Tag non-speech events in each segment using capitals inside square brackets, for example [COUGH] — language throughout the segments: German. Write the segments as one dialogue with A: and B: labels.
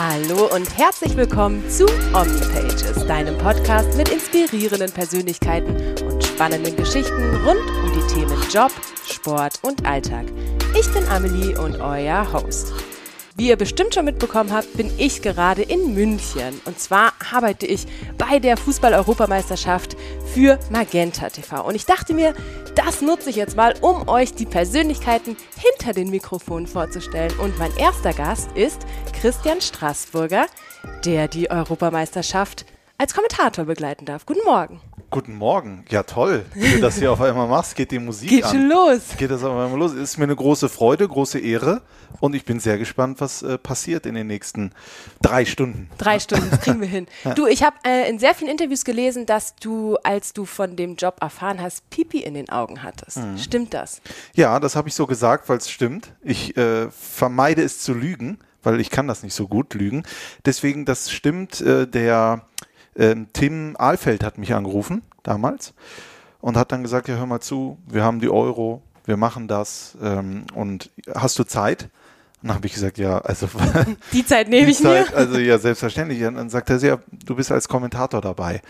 A: Hallo und herzlich willkommen zu OmniPages, deinem Podcast mit inspirierenden Persönlichkeiten und spannenden Geschichten rund um die Themen Job, Sport und Alltag. Ich bin Amelie und euer Host. Wie ihr bestimmt schon mitbekommen habt, bin ich gerade in München. Und zwar arbeite ich bei der Fußball-Europameisterschaft für Magenta TV. Und ich dachte mir, das nutze ich jetzt mal, um euch die Persönlichkeiten hinter den Mikrofonen vorzustellen. Und mein erster Gast ist Christian Straßburger, der die Europameisterschaft als Kommentator begleiten darf. Guten Morgen.
B: Guten Morgen. Ja, toll. Wenn du das hier auf einmal machst, geht die Musik
A: Geht
B: an.
A: schon los.
B: Geht das auf einmal los. Ist mir eine große Freude, große Ehre und ich bin sehr gespannt, was äh, passiert in den nächsten drei Stunden.
A: Drei Stunden, das kriegen wir hin. [LAUGHS] Du, ich habe äh, in sehr vielen Interviews gelesen, dass du, als du von dem Job erfahren hast, Pipi in den Augen hattest. Stimmt das?
B: Ja, das habe ich so gesagt, weil es stimmt. Ich äh, vermeide es zu lügen, weil ich kann das nicht so gut lügen. Deswegen, das stimmt. Äh, der ähm, Tim Ahlfeld hat mich angerufen damals und hat dann gesagt, ja, hör mal zu, wir haben die Euro, wir machen das ähm, und hast du Zeit? Und dann habe ich gesagt, ja, also [LAUGHS]
A: Die Zeit nehme
B: die
A: ich mir.
B: Zeit, also ja, selbstverständlich. Und dann sagt er, ja, du bist als Kommentator dabei.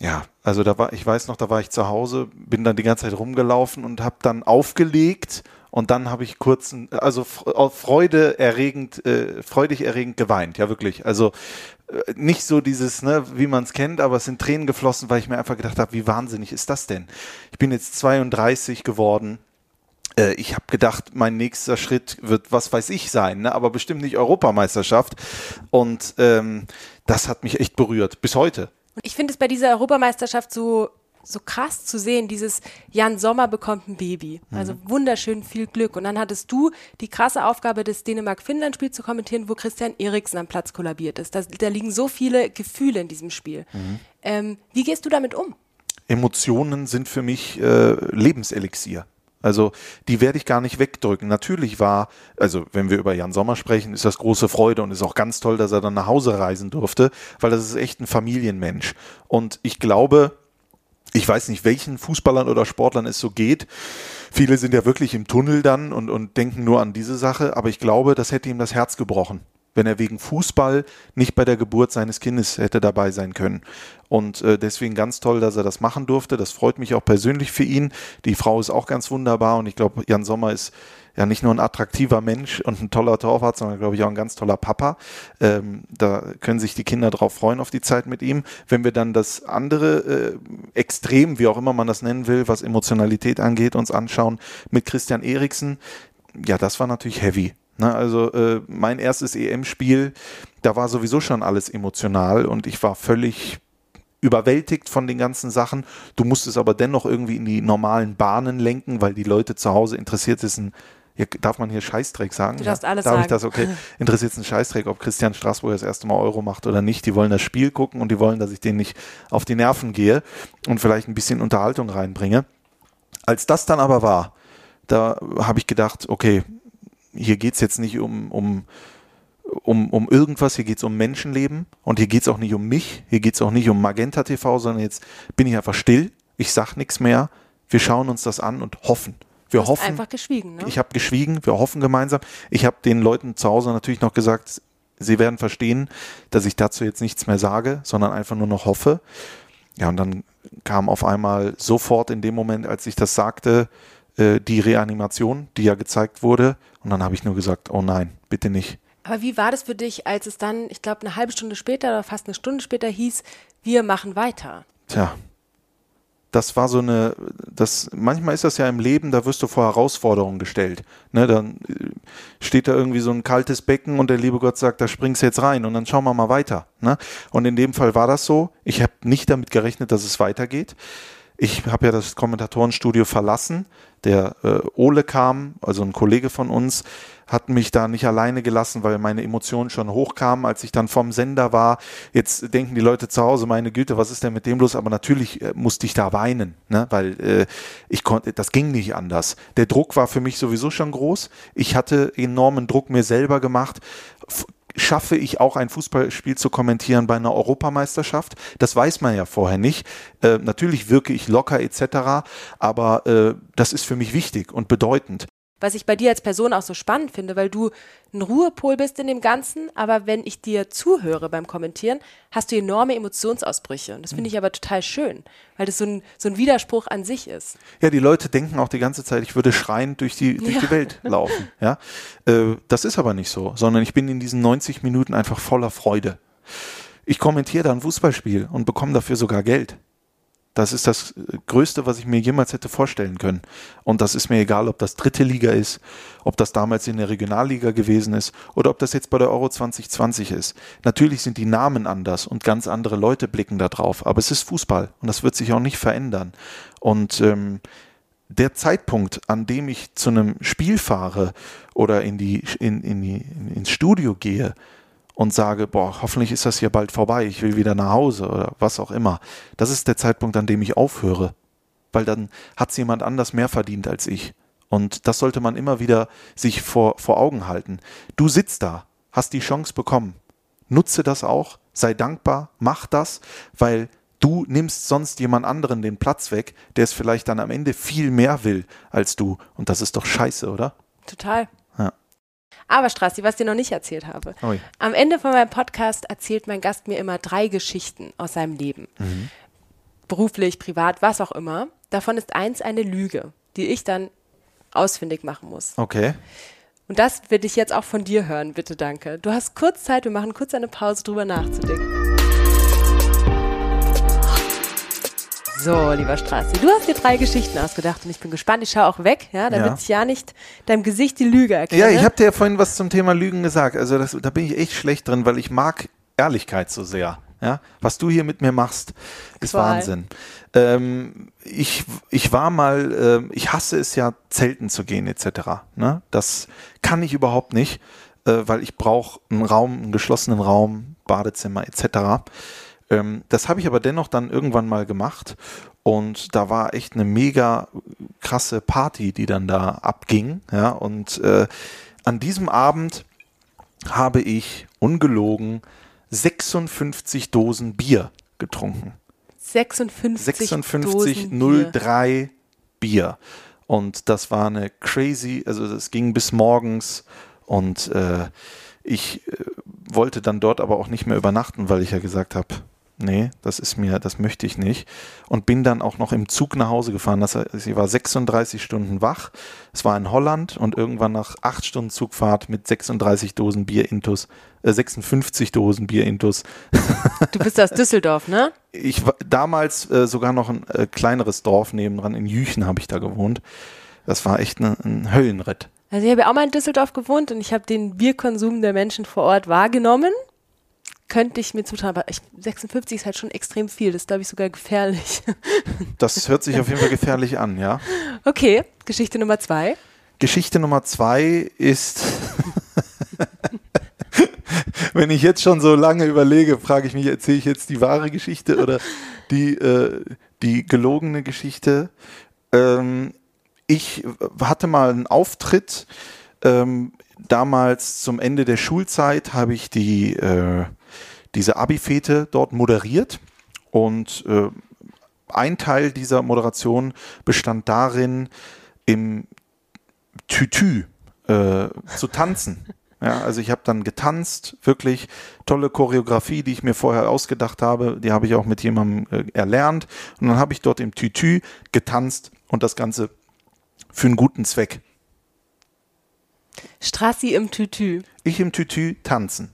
B: Ja, also da war, ich weiß noch, da war ich zu Hause, bin dann die ganze Zeit rumgelaufen und habe dann aufgelegt und dann habe ich kurz, also Freude erregend, äh, freudig erregend geweint, ja wirklich. Also äh, nicht so dieses, ne, wie man es kennt, aber es sind Tränen geflossen, weil ich mir einfach gedacht habe, wie wahnsinnig ist das denn? Ich bin jetzt 32 geworden. Äh, Ich habe gedacht, mein nächster Schritt wird, was weiß ich sein, ne? aber bestimmt nicht Europameisterschaft. Und ähm, das hat mich echt berührt, bis heute.
A: Und ich finde es bei dieser Europameisterschaft so, so krass zu sehen, dieses Jan Sommer bekommt ein Baby. Also wunderschön viel Glück. Und dann hattest du die krasse Aufgabe, das Dänemark-Finnland-Spiel zu kommentieren, wo Christian Eriksen am Platz kollabiert ist. Da, da liegen so viele Gefühle in diesem Spiel. Ähm, wie gehst du damit um?
B: Emotionen sind für mich äh, Lebenselixier. Also die werde ich gar nicht wegdrücken. Natürlich war, also wenn wir über Jan Sommer sprechen, ist das große Freude und ist auch ganz toll, dass er dann nach Hause reisen durfte, weil das ist echt ein Familienmensch. Und ich glaube, ich weiß nicht, welchen Fußballern oder Sportlern es so geht. Viele sind ja wirklich im Tunnel dann und, und denken nur an diese Sache, aber ich glaube, das hätte ihm das Herz gebrochen, wenn er wegen Fußball nicht bei der Geburt seines Kindes hätte dabei sein können. Und äh, deswegen ganz toll, dass er das machen durfte. Das freut mich auch persönlich für ihn. Die Frau ist auch ganz wunderbar und ich glaube, Jan Sommer ist ja nicht nur ein attraktiver Mensch und ein toller Torwart, sondern glaube ich auch ein ganz toller Papa. Ähm, da können sich die Kinder drauf freuen auf die Zeit mit ihm. Wenn wir dann das andere äh, Extrem, wie auch immer man das nennen will, was Emotionalität angeht, uns anschauen mit Christian Eriksen, ja, das war natürlich heavy. Ne, also äh, mein erstes EM-Spiel, da war sowieso schon alles emotional und ich war völlig überwältigt von den ganzen Sachen. Du musst es aber dennoch irgendwie in die normalen Bahnen lenken, weil die Leute zu Hause interessiert ist ein ja, darf man hier Scheißdreck sagen?
A: Du darfst
B: ja?
A: alles
B: darf
A: sagen.
B: ich das? Okay. [LAUGHS] Interessiert es ein Scheißdreck, ob Christian Straßburg das erste Mal Euro macht oder nicht. Die wollen das Spiel gucken und die wollen, dass ich denen nicht auf die Nerven gehe und vielleicht ein bisschen Unterhaltung reinbringe. Als das dann aber war, da habe ich gedacht, okay, hier geht's jetzt nicht um, um, um, um irgendwas, hier geht's um Menschenleben und hier geht's auch nicht um mich, hier geht's auch nicht um Magenta TV, sondern jetzt bin ich einfach still, ich sag nichts mehr, wir schauen uns das an und hoffen. Wir hoffen.
A: einfach geschwiegen, ne?
B: Ich habe geschwiegen, wir hoffen gemeinsam. Ich habe den Leuten zu Hause natürlich noch gesagt, sie werden verstehen, dass ich dazu jetzt nichts mehr sage, sondern einfach nur noch hoffe. Ja, und dann kam auf einmal sofort in dem Moment, als ich das sagte, äh, die Reanimation, die ja gezeigt wurde. Und dann habe ich nur gesagt, oh nein, bitte nicht.
A: Aber wie war das für dich, als es dann, ich glaube, eine halbe Stunde später oder fast eine Stunde später hieß, wir machen weiter?
B: Tja, das war so eine, das, manchmal ist das ja im Leben, da wirst du vor Herausforderungen gestellt. Ne, dann äh, steht da irgendwie so ein kaltes Becken und der liebe Gott sagt, da springst du jetzt rein und dann schauen wir mal weiter. Ne? Und in dem Fall war das so. Ich habe nicht damit gerechnet, dass es weitergeht. Ich habe ja das Kommentatorenstudio verlassen. Der äh, Ole kam, also ein Kollege von uns, hat mich da nicht alleine gelassen, weil meine Emotionen schon hochkamen, als ich dann vom Sender war. Jetzt denken die Leute zu Hause, meine Güte, was ist denn mit dem los? Aber natürlich äh, musste ich da weinen, ne? weil äh, ich konnte, das ging nicht anders. Der Druck war für mich sowieso schon groß. Ich hatte enormen Druck mir selber gemacht. Schaffe ich auch ein Fußballspiel zu kommentieren bei einer Europameisterschaft? Das weiß man ja vorher nicht. Äh, natürlich wirke ich locker etc., aber äh, das ist für mich wichtig und bedeutend.
A: Was ich bei dir als Person auch so spannend finde, weil du ein Ruhepol bist in dem Ganzen, aber wenn ich dir zuhöre beim Kommentieren, hast du enorme Emotionsausbrüche. Und das finde ich aber total schön, weil das so ein, so ein Widerspruch an sich ist.
B: Ja, die Leute denken auch die ganze Zeit, ich würde schreiend durch die, durch
A: Ja.
B: die Welt [LAUGHS] laufen. Ja? Äh, das ist aber nicht so, sondern ich bin in diesen 90 Minuten einfach voller Freude. Ich kommentiere da ein Fußballspiel und bekomme dafür sogar Geld. Das ist das äh, Größte, was ich mir jemals hätte vorstellen können. Und das ist mir egal, ob das dritte Liga ist, ob das damals in der Regionalliga gewesen ist oder ob das jetzt bei der Euro 2020 ist. Natürlich sind die Namen anders und ganz andere Leute blicken da drauf. Aber es ist Fußball und das wird sich auch nicht verändern. Und ähm, der Zeitpunkt, an dem ich zu einem Spiel fahre oder in die, in, in die, in, ins Studio gehe und sage, boah, hoffentlich ist das hier bald vorbei, ich will wieder nach Hause oder was auch immer, das ist der Zeitpunkt, an dem ich aufhöre. Weil dann hat es jemand anders mehr verdient als ich. Und das sollte man immer wieder sich vor, vor Augen halten. Du sitzt da, hast die Chance bekommen. Nutze das auch, sei dankbar, mach das, weil du nimmst sonst jemand anderen den Platz weg, der es vielleicht dann am Ende viel mehr will als du. Und das ist doch scheiße, oder?
A: Total. Aber Strassi, was ich dir noch nicht erzählt habe.
B: Ui.
A: Am Ende von meinem Podcast erzählt mein Gast mir immer drei Geschichten aus seinem Leben. Beruflich, privat, was auch immer. Davon ist eins eine Lüge, die ich dann ausfindig machen muss.
B: Okay.
A: Und das will ich jetzt auch von dir hören, bitte danke. Du hast kurz Zeit, wir machen kurz eine Pause, drüber nachzudenken. So, lieber Strassi, du hast dir drei Geschichten ausgedacht und ich bin gespannt. Ich schaue auch weg, ja, damit
B: Ja.
A: ich ja nicht deinem Gesicht die Lüge erkenne.
B: Ja, ich habe dir ja vorhin was zum Thema Lügen gesagt. Also das, da bin ich echt schlecht drin, weil ich mag Ehrlichkeit so sehr. Ja, was du hier mit mir machst, ist
A: Qual.
B: Wahnsinn. Ähm, ich, ich war mal, ähm, ich hasse es ja, zelten zu gehen etc. Ne? Das kann ich überhaupt nicht, äh, weil ich brauche einen Raum, einen geschlossenen Raum, Badezimmer etc. Ähm, das habe ich aber dennoch dann irgendwann mal gemacht und da war echt eine mega krasse Party, die dann da abging. Ja, und äh, an diesem Abend habe ich ungelogen 56 Dosen Bier getrunken.
A: 56,
B: 56
A: Dosen Bier.
B: 03 Bier. Und das war eine crazy, also das ging bis morgens und äh, ich äh, wollte dann dort aber auch nicht mehr übernachten, weil ich ja gesagt habe, nee, das ist mir, das möchte ich nicht. Und bin dann auch noch im Zug nach Hause gefahren. Das ich war 36 Stunden wach. Es war in Holland und irgendwann nach acht Stunden Zugfahrt mit 36 Dosen Bier intus, äh, 56 Dosen Bier intus,
A: Du bist aus Düsseldorf, ne? [LAUGHS]
B: ich war damals äh, sogar noch ein äh, kleineres Dorf nebendran, in Jüchen habe ich da gewohnt. Das war echt ne, ein Höllenritt.
A: Also ich habe ja auch mal in Düsseldorf gewohnt und ich habe den Bierkonsum der Menschen vor Ort wahrgenommen. Könnte ich mir zutrauen, aber ich, 56 ist halt schon extrem viel. Das ist, glaube ich, sogar gefährlich. [LAUGHS]
B: Das hört sich auf jeden Fall gefährlich an, ja.
A: Okay, Geschichte Nummer zwei.
B: Geschichte Nummer zwei ist, [LAUGHS] wenn ich jetzt schon so lange überlege, frage ich mich, erzähle ich jetzt die wahre Geschichte oder die, äh, die gelogene Geschichte? Ähm, ich hatte mal einen Auftritt, ähm, damals zum Ende der Schulzeit habe ich die, äh, diese Abi-Fete dort moderiert und äh, ein Teil dieser Moderation bestand darin, im Tütü äh, zu tanzen. [LAUGHS] Ja, also ich habe dann getanzt, wirklich tolle Choreografie, die ich mir vorher ausgedacht habe, die habe ich auch mit jemandem äh, erlernt und dann habe ich dort im Tütü getanzt und das Ganze für einen guten Zweck.
A: Strassi im Tütü.
B: Ich im Tütü tanzen.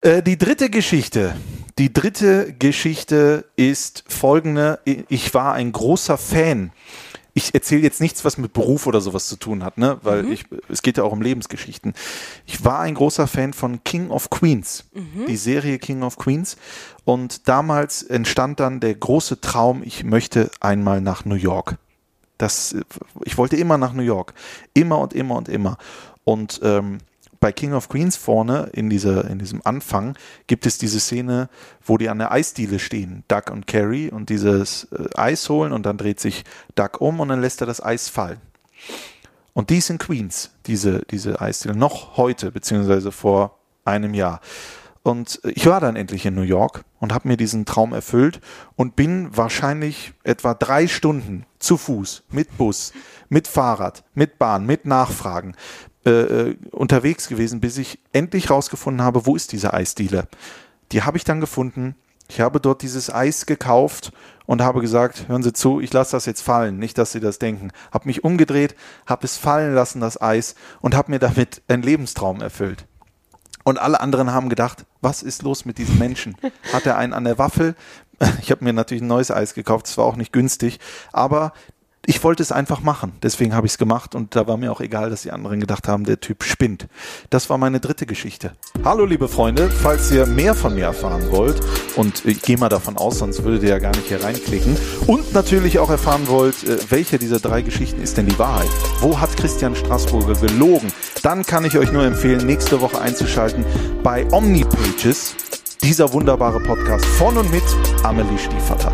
B: Äh, die dritte Geschichte. Die dritte Geschichte ist folgende. Ich war ein großer Fan. Ich erzähle jetzt nichts, was mit Beruf oder sowas zu tun hat, ne? Weil ich, es geht ja auch um Lebensgeschichten. Ich war ein großer Fan von King of Queens, die Serie King of Queens. Und damals entstand dann der große Traum, ich möchte einmal nach New York. Das, ich wollte immer nach New York. Immer und immer und immer. Und ähm, bei King of Queens vorne in, dieser, in diesem Anfang gibt es diese Szene, wo die an der Eisdiele stehen, Duck und Carrie, und dieses äh, Eis holen und dann dreht sich Duck um und dann lässt er das Eis fallen. Und die ist in Queens, diese, diese Eisdiele, noch heute, beziehungsweise vor einem Jahr. Und ich war dann endlich in New York und habe mir diesen Traum erfüllt und bin wahrscheinlich etwa drei Stunden zu Fuß, mit Bus, mit Fahrrad, mit Bahn, mit Nachfragen äh, äh unterwegs gewesen, bis ich endlich rausgefunden habe, wo ist diese Eisdiele. Die habe ich dann gefunden. Ich habe dort dieses Eis gekauft und habe gesagt, hören Sie zu, ich lasse das jetzt fallen, nicht, dass Sie das denken. Habe mich umgedreht, habe es fallen lassen, das Eis, und habe mir damit einen Lebenstraum erfüllt. Und alle anderen haben gedacht, was ist los mit diesem Menschen? Hat er einen an der Waffel? Ich habe mir natürlich ein neues Eis gekauft, es war auch nicht günstig, aber ich wollte es einfach machen. Deswegen habe ich es gemacht und da war mir auch egal, dass die anderen gedacht haben, der Typ spinnt. Das war meine dritte Geschichte. Hallo liebe Freunde, falls ihr mehr von mir erfahren wollt und ich gehe mal davon aus, sonst würdet ihr ja gar nicht hier reinklicken und natürlich auch erfahren wollt, äh, welche dieser drei Geschichten ist denn die Wahrheit? Wo hat Christian Straßburger gelogen? Dann kann ich euch nur empfehlen, nächste Woche einzuschalten bei Omnipages, dieser wunderbare Podcast von und mit Amelie Stiefvater.